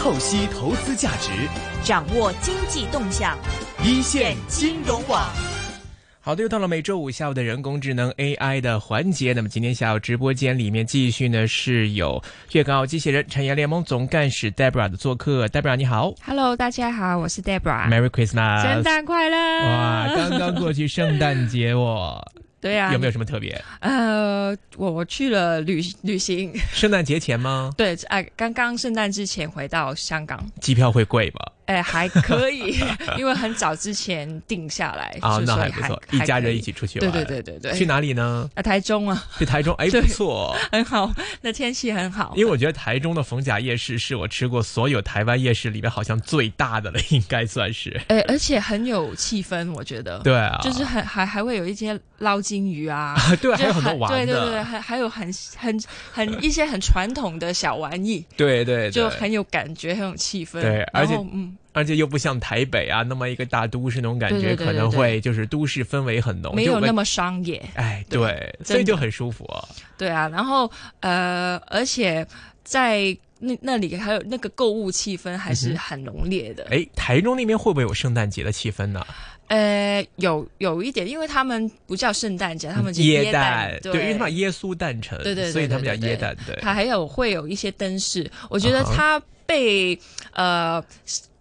透析投资价值，掌握经济动向，一线金融网。好的，又到了每周五下午的人工智能 AI 的环节。那么今天下午直播间里面继续呢是有粤港澳机器人产业联盟总干事 Debra 的做客。Debra 你好，Hello，大家好，我是 Debra。，Merry Christmas，圣诞快乐！哇，刚刚过去圣诞节哦，对啊，有没有什么特别？呃，我我去了旅旅行，圣诞节前吗？对，哎、刚刚圣诞之前回到香港，机票会贵吗？哎，还可以，因为很早之前定下来啊，那还不错，一家人一。起出去玩。对对对对，去哪里呢？啊，台中啊，去台中，哎，不错。很好，那天气很好。因为我觉得台中的逢甲夜市是我吃过所有台湾夜市里面好像最大的了，应该算是。哎，而且很有气氛，我觉得。对啊，就是很还还会有一些捞金鱼啊，对，还有很多玩的。对对对，还还有很很很一些很传统的小玩意，对对对，就很有感觉，很有气氛。对而且嗯，而且又不像台北啊那么一个大都市那种感觉，可能会就是都市氛围很浓，没有那么商业。哎，对对，所以就很舒服啊。对啊，然后呃，而且在那那里还有那个购物气氛还是很浓烈的。哎，台中那边会不会有圣诞节的气氛呢？呃，有有一点，因为他们不叫圣诞节，他们叫耶诞，对，因为他们耶稣诞辰，对对对所以他们叫耶诞，对。它还有会有一些灯饰，我觉得啊哈它被、呃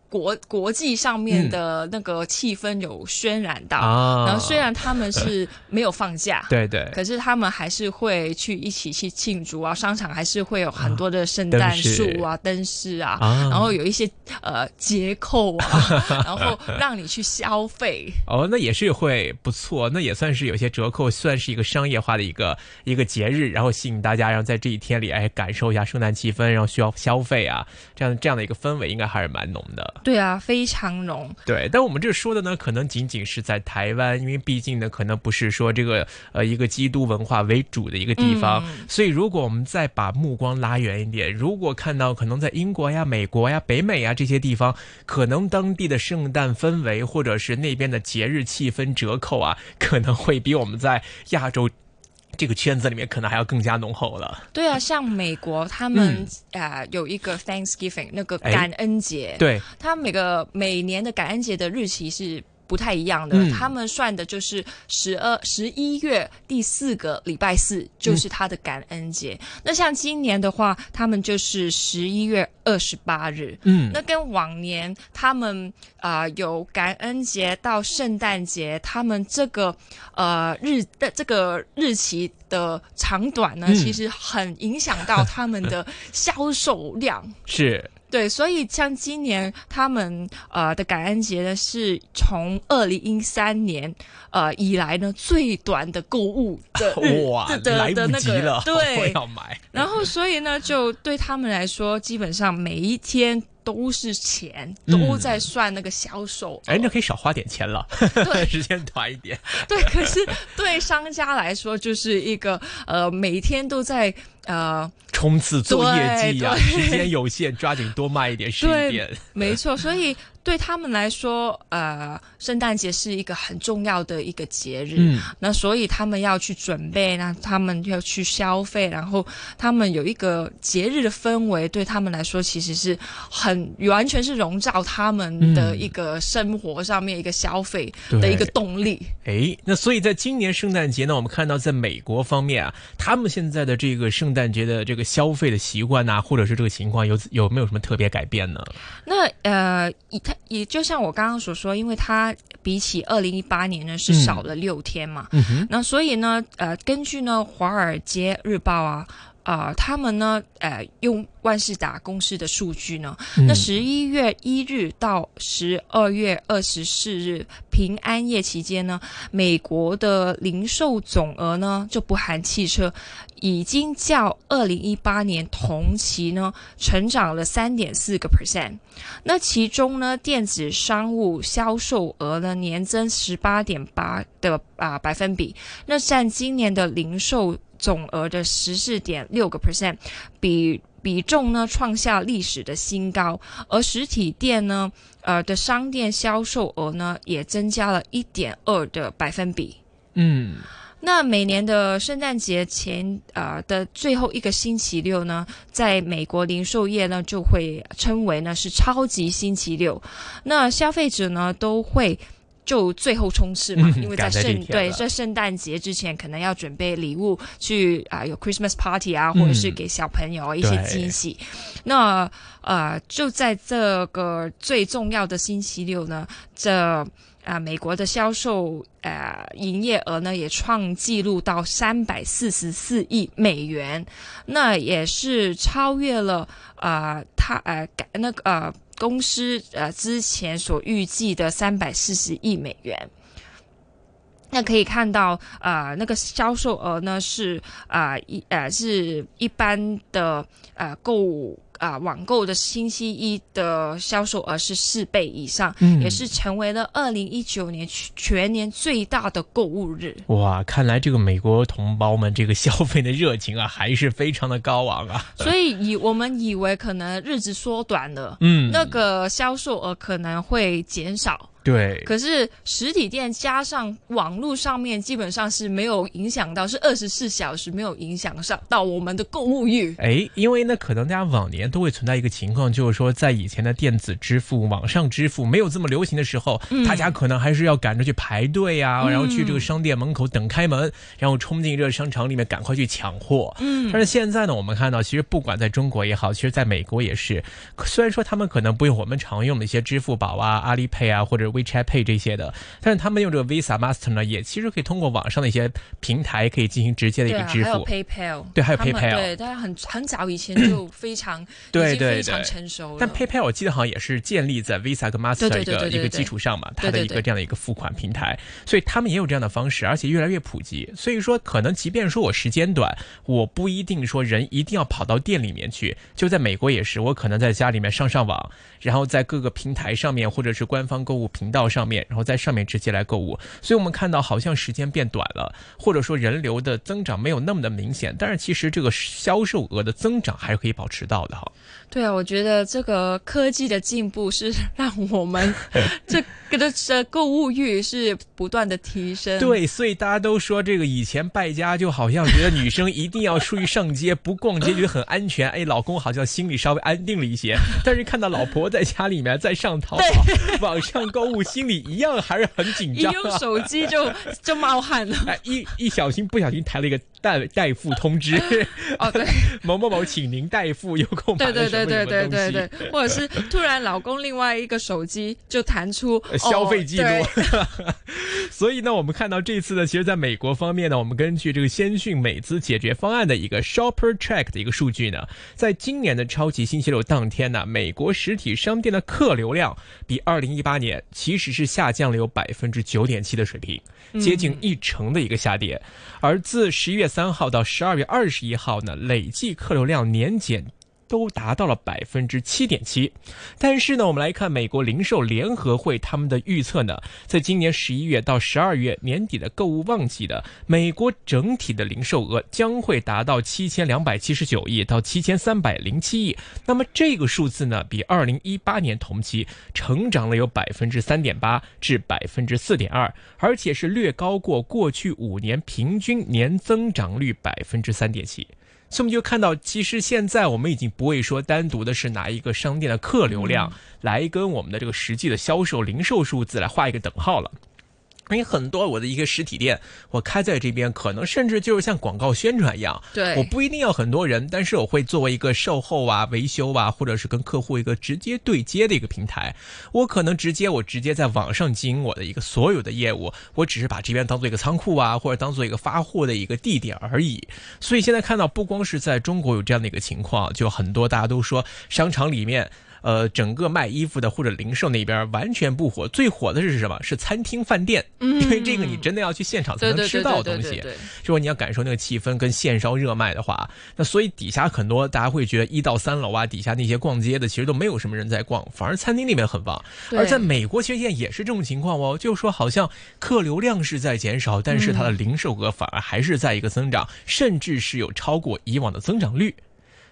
国国际上面的那个气氛有渲染到。啊然后虽然他们是没有放假，对对，可是他们还是会去一起去庆祝啊，商场还是会有很多的圣诞树啊、灯饰啊，啊然后有一些呃折扣啊，然后让你去消费。哦，那也是会不错，那也算是有些折扣，算是一个商业化的一个一个节日，然后吸引大家，然后在这一天里哎感受一下圣诞气氛，然后需要消费啊，这样这样的一个氛围应该还是蛮浓的。对啊，非常浓。对，但我们这说的呢，可能仅仅是在台湾，因为毕竟呢，可能不是说这个呃一个基督文化为主的一个地方，嗯所以如果我们再把目光拉远一点，如果看到可能在英国呀、美国呀、北美呀这些地方，可能当地的圣诞氛围或者是那边的节日气氛折扣啊，可能会比我们在亚洲。这个圈子里面可能还要更加浓厚了。对啊，像美国他们、呃有一个 Thanksgiving 那个感恩节，对，他每个每年的感恩节的日期是不太一样的，嗯他们算的就是十二十一月第四个礼拜四就是他的感恩节。那像今年的话，他们就是十一月二十八日。嗯，那跟往年他们啊、呃有感恩节到圣诞节，他们这个呃日的这个日期的长短呢，嗯其实很影响到他们的 销售量。是对，所以像今年他们呃的感恩节呢，是从二零一三年呃以来呢最短的购物的 哇，的的那个对，要买。然后所以呢，就对他们来说，基本上每一天都是钱，嗯都在算那个销售额。哎，那可以少花点钱了，对 时间短一点。对，可是对商家来说，就是一个呃每天都在呃冲刺做业绩呀、时间有限，抓紧多卖一点是一点。没错，所以对他们来说，呃，圣诞节是一个很重要的一个节日。嗯，那所以他们要去准备，那他们要去消费，然后他们有一个节日的氛围，对他们来说其实是很完全是笼罩他们的一个生活上面一个消费的一个动力。哎，那所以在今年圣诞节呢，我们看到在美国方面啊，他们现在的这个圣诞节的这个消费的习惯呐、或者是这个情况有有没有什么特别改变呢？那呃，以它也就像我刚刚所说，因为它比起二零一八年呢是嗯少了六天嘛，那所以呢，呃，根据呢《华尔街日报》啊。啊、他们呢，呃，用万事达公司的数据呢，嗯那十一月一日到十二月二十四日平安夜期间呢，美国的零售总额呢，就不含汽车，已经较二零一八年同期呢成长了三点四个 percent。那其中呢，电子商务销售额呢年增十八点八的啊、百分比，那占今年的零售总额的十四点六个 percent，比比重呢创下历史的新高，而实体店呢，呃的商店销售额呢也增加了一点二的百分比。嗯，那每年的圣诞节前呃的最后一个星期六呢，在美国零售业呢就会称为呢是超级星期六，那消费者呢都会。就最后冲刺嘛，因为在圣对在圣诞节之前，可能要准备礼物去啊，有 Christmas party 啊，或者是给小朋友一些惊喜。那呃，就在这个最重要的星期六呢，这啊美国的销售呃营业额呢也创纪录到三百四十四亿美元，那也是超越了啊他呃改那个呃。公司呃之前所预计的三百四十亿美元，那可以看到呃那个销售额呢是啊一呃是一般的呃购物。啊，网购的星期一的销售额是四倍以上，也是成为了二零一九年全年最大的购物日。哇，看来这个美国同胞们这个消费的热情啊，还是非常的高昂啊。所以以我们以为可能日子缩短了，嗯，那个销售额可能会减少。对，可是实体店加上网络上面基本上是没有影响到，是二十四小时没有影响上到我们的购物欲。哎，因为呢，可能大家往年都会存在一个情况，就是说在以前的电子支付、网上支付没有这么流行的时候，大家可能还是要赶着去排队啊，然后去这个商店门口等开门，然后冲进这个商场里面赶快去抢货。嗯，但是现在呢，我们看到其实不管在中国也好，其实在美国也是，虽然说他们可能不用我们常用的一些支付宝啊、阿里 Pay 啊或者。WeChat Pay 这些的，但是他们用这个 Visa、Master 呢，也其实可以通过网上的一些平台可以进行直接的一个支付。还有 PayPal，对，还有 PayPal，对，大家很很早以前就 非常对对非常成熟了。但 PayPal 我记得好像也是建立在 Visa 跟 Master 一个一个基础上嘛，它的一个这样的一个付款平台，所以他们也有这样的方式，而且越来越普及。所以说，可能即便说我时间短，我不一定说人一定要跑到店里面去。就在美国也是，我可能在家里面上上网，然后在各个平台上面或者是官方购物频道上面，然后在上面直接来购物，所以我们看到好像时间变短了，或者说人流的增长没有那么的明显，但是其实这个销售额的增长还是可以保持到的哈。对啊，我觉得这个科技的进步是 让我们 这个的购物欲是不断的提升。对，所以大家都说这个以前败家就好像觉得女生一定要出去上街，不逛街觉得很安全，哎，老公好像心里稍微安定了一些。但是看到老婆在家里面在上淘宝、网上购物，心里一样还是很紧张。一用手机就就冒汗了，哎，一一小心不小心抬了一个。代代付通知。哦，对，某某某，请您代付，有空 对对对对对对对，或者是突然老公另外一个手机就弹出 消费记录，所以呢，我们看到这次呢，其实在美国方面呢，我们根据这个先讯美资解决方案的一个 Shopper Track 的一个数据呢，在今年的超级星期六当天呢，美国实体商店的客流量比二零一八年其实是下降了有百分之九点七的水平，接近一成的一个下跌，而自十一月。三号到十二月二十一号呢，累计客流量年减都达到了百分之七点七。但是呢，我们来看美国零售联合会他们的预测呢，在今年十一月到十二月年底的购物旺季的美国整体的零售额将会达到七千两百七十九亿到七千三百零七亿。那么这个数字呢，比二零一八年同期成长了有百分之三点八至百分之四点二，而且是略高过过去五年平均年增长率百分之三点七。所以我们就看到，其实现在我们已经不会说单独的是拿一个商店的客流量来跟我们的这个实际的销售零售数字来画一个等号了。因为很多我的一个实体店，我开在这边，可能甚至就是像广告宣传一样。对，我不一定要很多人，但是我会作为一个售后啊、维修啊，或者是跟客户一个直接对接的一个平台。我可能直接我直接在网上经营我的一个所有的业务，我只是把这边当做一个仓库啊，或者当做一个发货的一个地点而已。所以现在看到，不光是在中国有这样的一个情况，就很多大家都说商场里面。呃，整个卖衣服的或者零售那边完全不火，最火的是什么？是餐厅饭店，因为这个你真的要去现场才能吃到东西。就说你要感受那个气氛跟现烧热卖的话，那所以底下很多大家会觉得一到三楼啊，底下那些逛街的其实都没有什么人在逛，反而餐厅里面很旺。而在美国其实现在也是这种情况哦，就是说好像客流量是在减少，但是它的零售额反而还是在一个增长，甚至是有超过以往的增长率。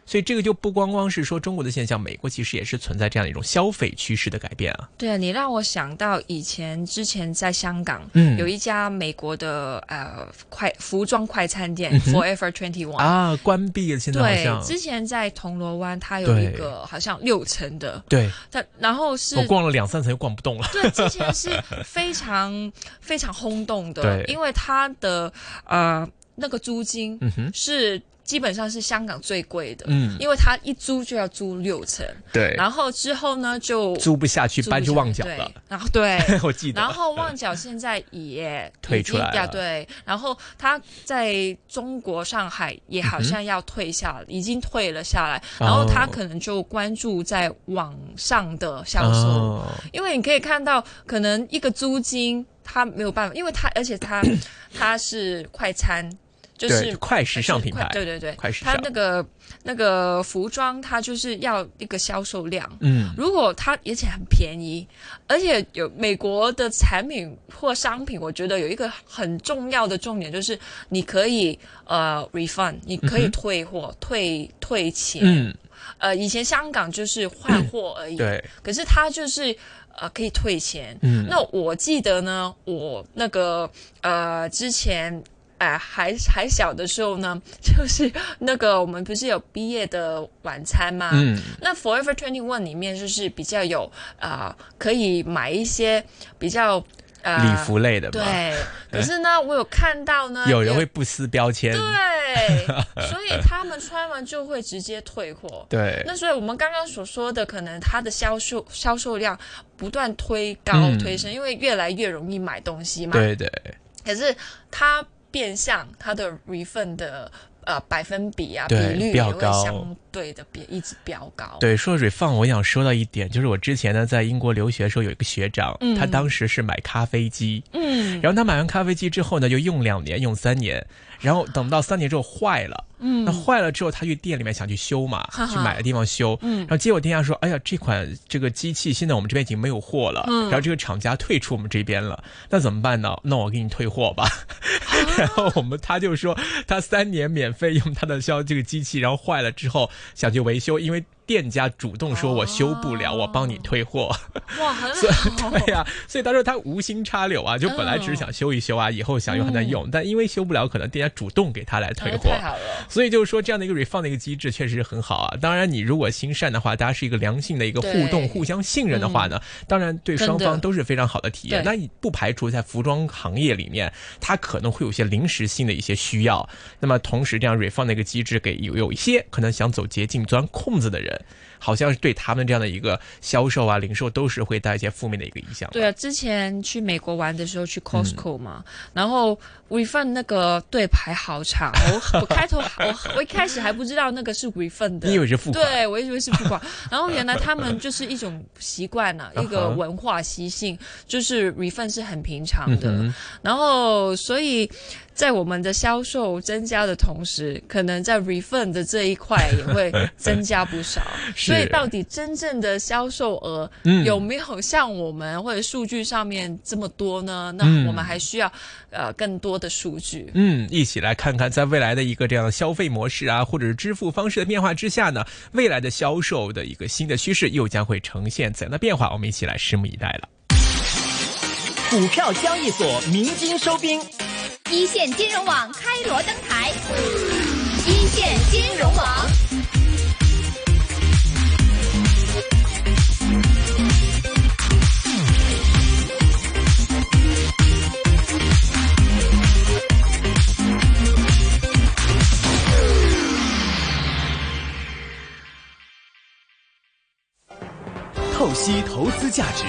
所以这个就不光光是说中国的现象，美国其实也是存在这样的一种消费趋势的改变啊。对啊，你让我想到以前之前在香港，嗯。有一家美国的呃快服装快餐店、嗯 Forever Twenty One。啊，关闭了，现在好对，之前在铜锣湾，它有一个好像六层的，对。它然后是我逛了两三层又逛不动了。对，之前是非常非常轰动的 对，因为它的呃那个租金嗯哼，是基本上是香港最贵的，嗯，因为它一租就要租六层，对，然后之后呢就租不下去，搬去旺角了。然后对。我记得，然后旺角现在也 退出来了。对，然后它在中国上海也好像要退下来，已经退了下来，然后它哦可能就关注在网上的销售，哦。因为你可以看到，可能一个租金它没有办法，因为它而且它 它是快餐，就是快时尚品牌对对对，快时尚它那个那个服装，它就是要一个销售量。嗯，如果它而且很便宜，而且有美国的产品或商品，我觉得有一个很重要的重点就是你可以呃 refund，你可以退货、退退钱。嗯，呃，以前香港就是换货而已，对，可是它就是呃可以退钱。嗯，那我记得呢，我那个呃之前。哎、还还小的时候呢，就是 那个我们不是有毕业的晚餐吗？嗯，那 Forever Twenty One 里面就是比较有啊、呃可以买一些比较呃礼服类的嘛，对，可是呢，我有看到呢，有人会不撕标签，对，所以他们穿完就会直接退货。对，那所以我们刚刚所说的，可能它的销售销售量不断推高、嗯推升，因为越来越容易买东西嘛。。对对，可是它变相它的 refund 的呃百分比啊比对率也会相对的比一直飙高。对，说 refund，我想说到一点，就是我之前呢在英国留学的时候，有一个学长，嗯。他当时是买咖啡机，嗯。然后他买完咖啡机之后呢，就用两年，用三年，然后等到三年之后坏了，嗯。那坏了之后，他去店里面想去修嘛，哈哈。去买的地方修，嗯。然后结果店家说，哎呀，这款这个机器现在我们这边已经没有货了，嗯。然后这个厂家退出我们这边了，那怎么办呢？那我给你退货吧。然后我们他就说，他三年免费用他的消这个机器，然后坏了之后想去维修，因为店家主动说我修不了，哦我帮你退货。哇，很好。对呀、所以他说他无心插柳啊，就本来只是想修一修啊，以后想用还能用，但因为修不了，可能店家主动给他来退货。所以就是说，这样的一个 refund 的一个机制确实很好啊。当然，你如果心善的话，大家是一个良性的一个互动、互相信任的话呢，当然对双方都是非常好的体验。那你不排除在服装行业里面，它可能会有些临时性的一些需要。那么同时，这样 refund 的一个机制，给有有一些可能想走捷径、钻空子的人，好像是对他们这样的一个销售啊、零售都是会带一些负面的一个影响。对啊，之前去美国玩的时候去 Costco 嘛，然后 refund 那个队排好长，我我开头我 我一开始还不知道那个是 refund 的，你以为是付款？对，我以为是付款，然后原来他们就是一种习惯 呐、一个文化习性，就是 refund 是很平常的。嗯然后，所以在我们的销售增加的同时，可能在 refund 的这一块也会增加不少。所以，到底真正的销售额嗯有没有像我们或者数据上面这么多呢？那嗯我们还需要呃更多的数据。嗯，一起来看看，在未来的一个这样的消费模式啊，或者是支付方式的变化之下呢，未来的销售的一个新的趋势又将会呈现怎样的变化？我们一起来拭目以待了。股票交易所鸣金收兵，一线金融网开锣登台，一线金融网。透析投资价值，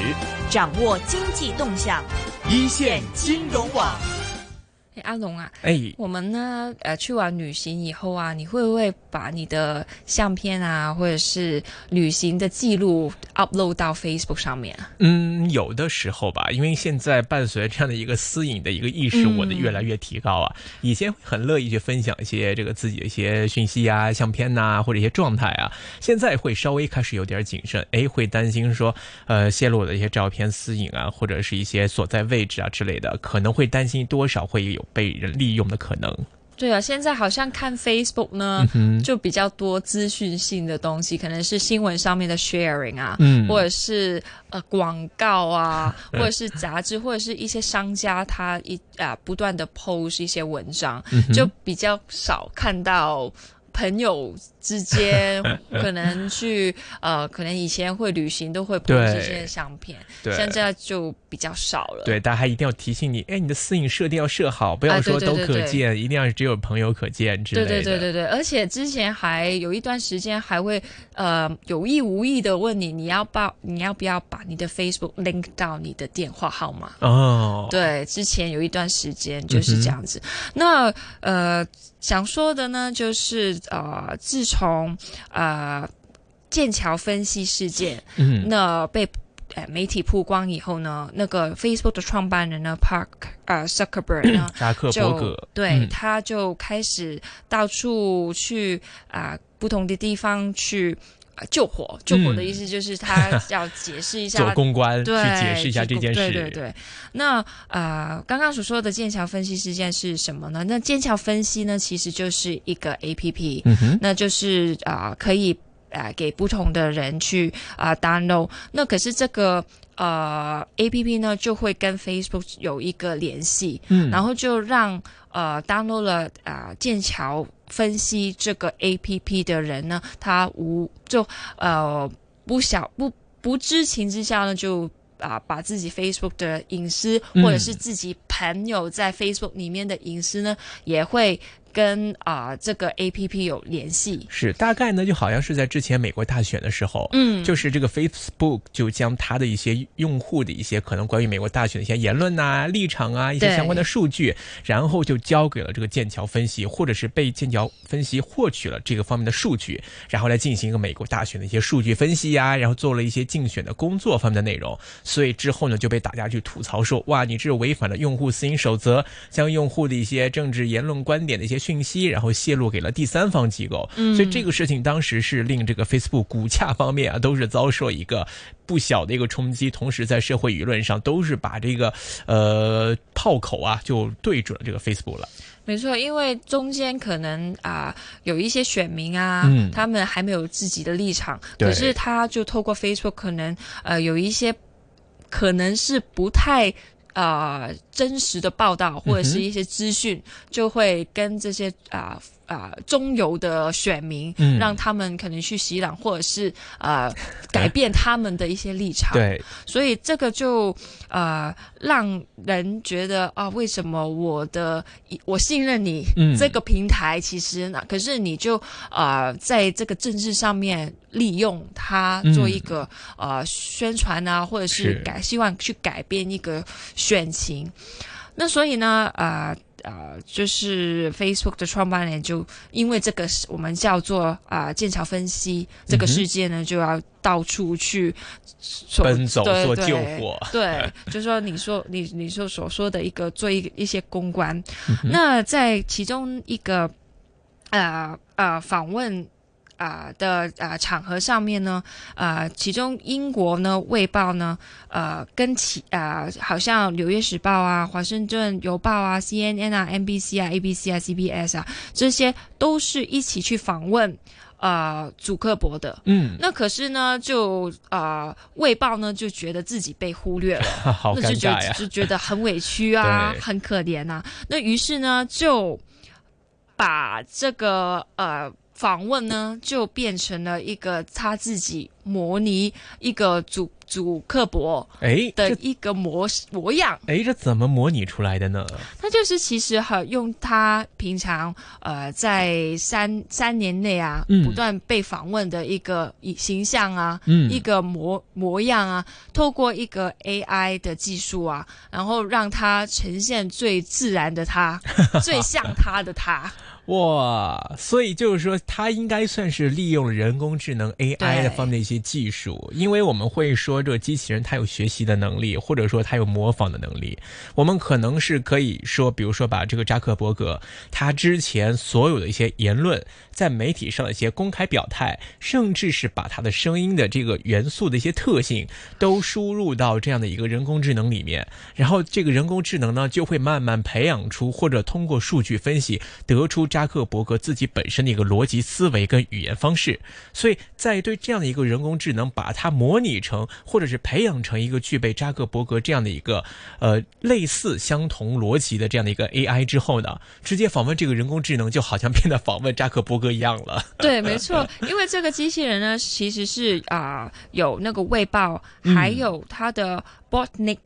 掌握经济动向，一线金融网。哎，阿龙啊，哎，我们呢，呃，去完旅行以后啊，你会不会把你的相片啊，或者是旅行的记录 upload 到 Facebook 上面啊？嗯，有的时候吧，因为现在伴随这样的一个私隐的一个意识，嗯我的越来越提高啊。以前很乐意去分享一些这个自己的一些讯息啊、相片呐、或者一些状态啊，现在会稍微开始有点谨慎，哎，会担心说，呃，泄露我的一些照片私隐啊，或者是一些所在位置啊之类的，可能会担心多少会有被人利用的可能。对啊，现在好像看 Facebook 呢，嗯，就比较多资讯性的东西，可能是新闻上面的 sharing 啊，嗯或者是呃广告啊，或者是杂志，或者是一些商家他一啊、不断的 post 一些文章，嗯就比较少看到。朋友之间 可能去呃，可能以前会旅行都会对这些相片，对现在就比较少了。对，大家还一定要提醒你，哎，你的私隐设定要设好，不要说都对对对可见，一定要只有朋友可见之类对的。对对对对，而且之前还有一段时间还会呃有意无意的问你，你要报你要不要把你的 Facebook link 到你的电话号码？哦，对，之前有一段时间就是这样子。那呃，想说的呢，就是呃，自从呃剑桥分析事件，嗯，那被呃媒体曝光以后呢，那个 Facebook 的创办人呢，Park 呃 Zuckerberg 呢，扎克伯就格，对，嗯。他就开始到处去啊、不同的地方去、啊救火。救火的意思就是他 要解释一下做公关去对，解释一下这件事。对对对。那呃，刚刚所说的剑桥分析事件是什么呢？那剑桥分析呢，其实就是一个 A P P，、嗯哼，那就是啊、可以啊、给不同的人去啊、download。那可是这个呃 A P P 呢，就会跟 Facebook 有一个联系，嗯，然后就让呃 download 了啊、剑桥分析这个 A P P 的人呢，他无就呃不想不不知情之下呢，就啊、把自己 Facebook 的隐私，嗯或者是自己朋友在 Facebook 里面的隐私呢，也会跟啊、这个 A P P 有联系。是大概呢，就好像是在之前美国大选的时候，嗯。就是这个 Facebook 就将它的一些用户的一些可能关于美国大选的一些言论呐、立场啊、一些相关的数据，然后就交给了这个剑桥分析，或者是被剑桥分析获取了这个方面的数据，然后来进行一个美国大选的一些数据分析呀、然后做了一些竞选的工作方面的内容，所以之后呢就被大家去吐槽说，哇，你这是违反了用户私隐守则，将用户的一些政治言论观点的一些讯息，然后泄露给了第三方机构，嗯所以这个事情当时是令这个 Facebook 股价方面啊都是遭受一个不小的一个冲击，同时在社会舆论上都是把这个呃炮口啊就对准了这个 Facebook 了。没错，因为中间可能啊、有一些选民啊，嗯他们还没有自己的立场，对可是他就透过 Facebook 可能呃有一些可能是不太。呃，真实的报道或者是一些资讯，就会跟这些啊啊、中游的选民，嗯。让他们可能去洗脑，或者是呃 改变他们的一些立场。对，所以这个就呃让人觉得啊，为什么我的我信任你、嗯。这个平台，其实呢，可是你就呃在这个政治上面利用它嗯做一个、呃宣传啊，或者是是。改希望去改变一个选情。那所以呢，呃呃，就是 Facebook 的创办人就因为这个我们叫做啊、呃剑桥分析这个事件呢，就要到处去奔走做救火。对，就说你说你你说所说的一个做一一些公关，嗯那在其中一个呃呃访问。啊、的啊、场合上面呢，啊，其中英国呢《卫报》呢，呃，跟其啊、好像《纽约时报》啊、《华盛顿邮报》啊、CNN 啊、NBC 啊、ABC 啊、CBS 啊，这些都是一起去访问呃祖克伯的。嗯，那可是呢，就啊，《卫报》呢就觉得自己被忽略了，好那就觉就觉得很委屈啊，很可怜啊、那于是呢，就把这个呃访问呢，就变成了一个他自己模拟一个主主刻薄哎，的一个模模样。哎这怎么模拟出来的呢？他就是其实哈用他平常呃在三三年内啊，嗯不断被访问的一个形象啊，嗯一个模模样啊，透过一个 AI 的技术啊，然后让他呈现最自然的他，最像他的他。哇，所以就是说，它应该算是利用了人工智能 AI 的方面的一些技术，因为我们会说这个机器人它有学习的能力，或者说它有模仿的能力。我们可能是可以说，比如说把这个扎克伯格他之前所有的一些言论，在媒体上的一些公开表态，甚至是把他的声音的这个元素的一些特性都输入到这样的一个人工智能里面，然后这个人工智能呢就会慢慢培养出，或者通过数据分析得出扎克伯格自己本身的一个逻辑思维跟语言方式。所以在对这样的一个人工智能，把它模拟成或者是培养成一个具备扎克伯格这样的一个呃类似相同逻辑的这样的一个 AI 之后呢，直接访问这个人工智能就好像变得访问扎克伯格一样了。对，没错，因为这个机器人呢，其实是啊、有那个卫报，嗯还有它的 Botnik。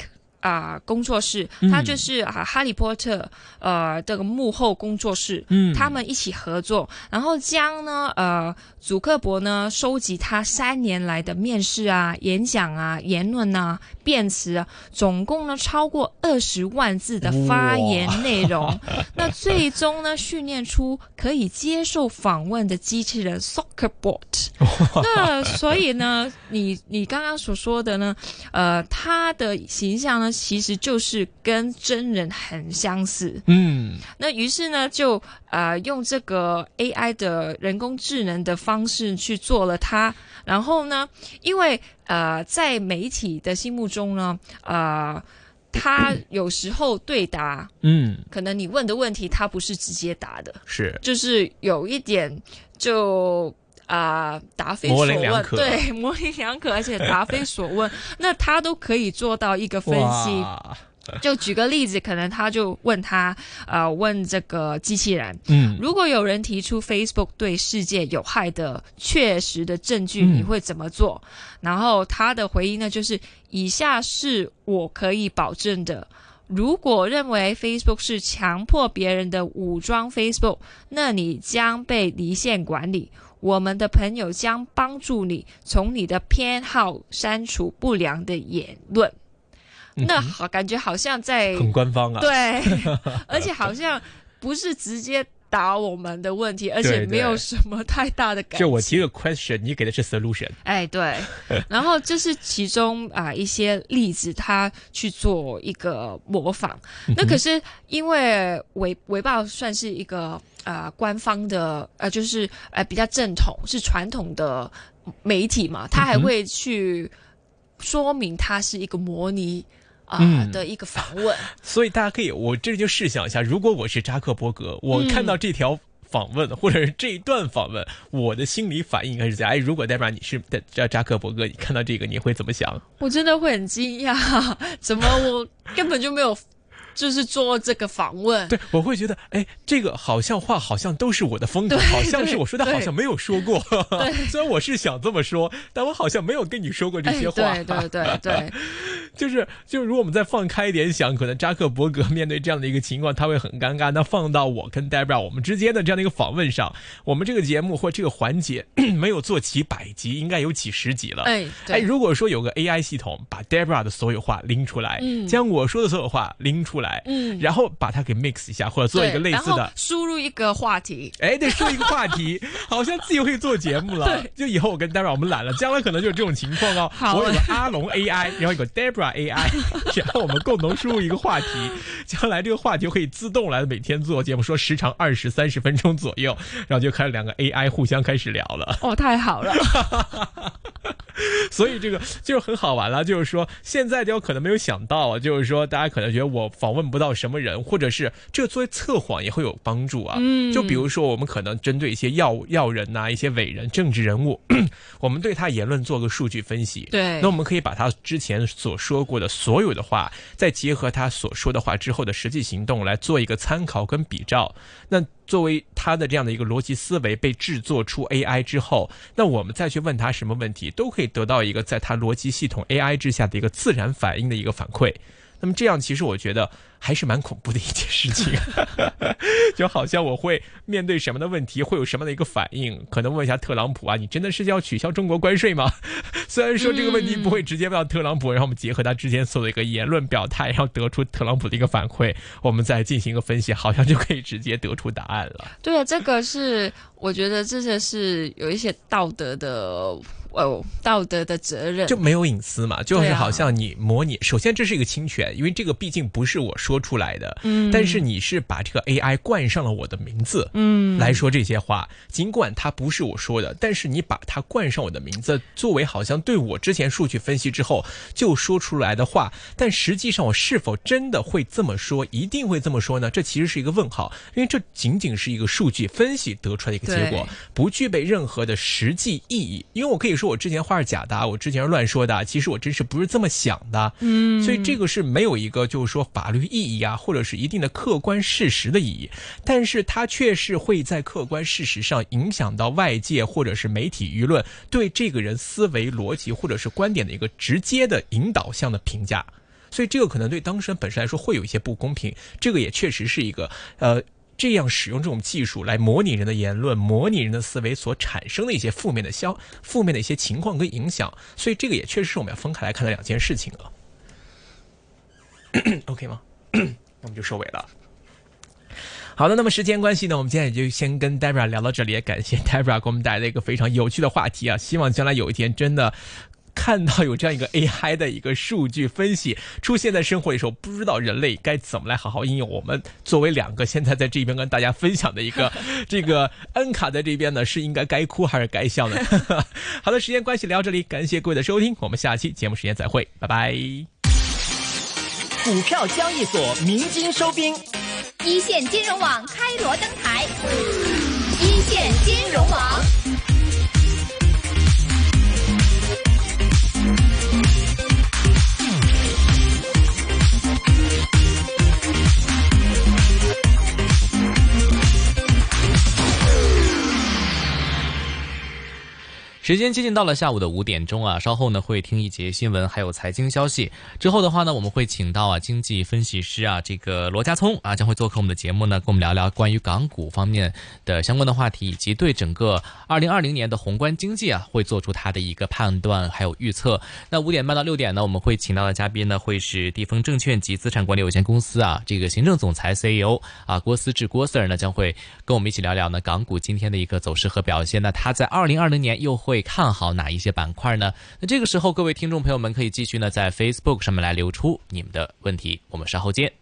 啊、工作室，他就是啊，哈利波特呃这个幕后工作室，嗯他们一起合作，然后将呢呃祖克伯呢收集他三年来的面试啊、演讲啊、言论啊、辩词啊，总共呢超过二十万字的发言内容。那最终呢训练出可以接受访问的机器人 Soccer Bot。那所以呢，你你刚刚所说的呢，呃，他的形象呢其实就是跟真人很相似。嗯那于是呢，就呃用这个 AI 的人工智能的方式去做了它。然后呢，因为呃在媒体的心目中呢，呃，他有时候对答，嗯，可能你问的问题他不是直接答的，是就是有一点就。啊、答非所问，可对，模棱两可，而且答非所问，那他都可以做到一个分析。就举个例子，可能他就问他，呃，问这个机器人，嗯如果有人提出 Facebook 对世界有害的确实的证据，嗯你会怎么做？然后他的回应呢，就是以下是我可以保证的。如果认为 Facebook 是强迫别人的武装 Facebook，那你将被离线管理。我们的朋友将帮助你从你的偏好删除不良的言论。那好，感觉好像在嗯很官方啊。对，而且好像不是直接答我们的问题，而且没有什么太大的感就我提。个 question，你给的是 solution。哎，对，然后这是其中啊、一些例子，他去做一个模仿。嗯那可是因为维维报算是一个啊、官方的呃，就是呃比较正统，是传统的媒体嘛，他还会去说明它是一个模拟啊、嗯的一个访问。所以大家可以，我这里就试想一下，如果我是扎克伯格，我嗯看到这条访问、或者是这一段访问，我的心理反应应该是怎样？哎，如果代表你是扎扎克伯格，你看到这个你会怎么想？我真的会很惊讶，怎么我根本就没有就是做这个访问？对，我会觉得，哎，这个好像话好像都是我的风格，好像是我说的，好像没有说过。虽然我是想这么说，但我好像没有跟你说过这哎，些话。对对对对，就是就是，如果我们再放开一点想，可能扎克伯格面对这样的一个情况，他会很尴尬。那放到我跟 Debra 我们之间的这样的一个访问上，我们这个节目或这个环节 没有做几百集，应该有几十集了。哎哎，如果说有个 AI 系统把 Debra 的所有话拎出来，嗯将我说的所有话拎出来，嗯然后把它给 mix 一下，或者做一个类似的。输入一个话题，哎，得说一个话题，好像自己会做节目了。对就以后我跟 Debra 我们懒了，将来可能就是这种情况哦。好我有个阿龙 AI，然后有个 Debra AI，然后我们共同输入一个话题，将来这个话题可以自动来每天做节目，说时长二十三十分钟左右，然后就开始两个 AI 互相开始聊了。哦，太好了，所以这个就是很好玩了，就是说现在就可能没有想到啊，就是说大家可能觉得我访问不到什么人，或者是这作为测谎也会有帮助啊。嗯就比如说我们可能针对一些要要人呐、一些伟人、政治人物，我们对他言论做个数据分析。对那我们可以把他之前所说过的所有的话，再结合他所说的话之后的实际行动来做一个参考跟比照。那作为他的这样的一个逻辑思维被制作出 AI 之后，那我们再去问他什么问题，都可以得到一个在他逻辑系统 AI 之下的一个自然反应的一个反馈。那么这样其实我觉得还是蛮恐怖的一件事情，就好像我会面对什么的问题，会有什么的一个反应？可能问一下特朗普啊，你真的是要取消中国关税吗？虽然说这个问题不会直接问到特朗普，然后我们结合他之前所有的一个言论表态，然后得出特朗普的一个反馈，我们再进行一个分析，好像就可以直接得出答案了。对啊，这个是我觉得这些是有一些道德的。哦，道德的责任就没有隐私嘛？就是好像你模拟，首先这是一个侵权，因为这个毕竟不是我说出来的，嗯，但是你是把这个 AI 冠上了我的名字，嗯，来说这些话，尽管它不是我说的，但是你把它冠上我的名字，作为好像对我之前数据分析之后就说出来的话，但实际上我是否真的会这么说，一定会这么说呢？这其实是一个问号，因为这仅仅是一个数据分析得出来的一个结果，不具备任何的实际意义，因为我可以。说我之前话是假的，我之前是乱说的，其实我真是不是这么想的，嗯，所以这个是没有一个就是说法律意义啊，或者是一定的客观事实的意义，但是它却是会在客观事实上影响到外界或者是媒体舆论对这个人思维逻辑或者是观点的一个直接的引导向的评价，所以这个可能对当事人本身来说会有一些不公平，这个也确实是一个呃。这样使用这种技术来模拟人的言论、模拟人的思维所产生的一些负面的消、负面的一些情况跟影响，所以这个也确实是我们要分开来看的两件事情了。OK 吗？那我们就收尾了。好的，那么时间关系呢，我们今天也就先跟 Debra 聊到这里，也感谢 Debra 给我们带来一个非常有趣的话题啊！希望将来有一天真的。看到有这样一个 AI 的一个数据分析出现在生活里的时候，不知道人类该怎么来好好应用。我们作为两个现在在这边跟大家分享的一个 这个恩卡在这边呢，是应该该哭还是该笑呢？好的，时间关系聊到这里，感谢各位的收听，我们下期节目时间再会，拜拜。股票交易所鸣金收兵，一线金融网开锣登台，一线金融网。时间接近到了下午的五点钟啊，稍后呢会听一节新闻，还有财经消息。之后的话呢，我们会请到啊经济分析师啊这个罗家聪啊将会做客我们的节目呢，跟我们聊聊关于港股方面的相关的话题，以及对整个二零二零年的宏观经济啊会做出他的一个判断还有预测。那五点半到六点呢，我们会请到的嘉宾呢会是地丰证券及资产管理有限公司啊这个行政总裁 CEO 啊郭思志郭 Sir 呢将会跟我们一起聊聊呢港股今天的一个走势和表现。那他在二零二零年又会。看好哪一些板块呢？那这个时候，各位听众朋友们可以继续呢在 Facebook 上面来留出你们的问题，我们稍后见。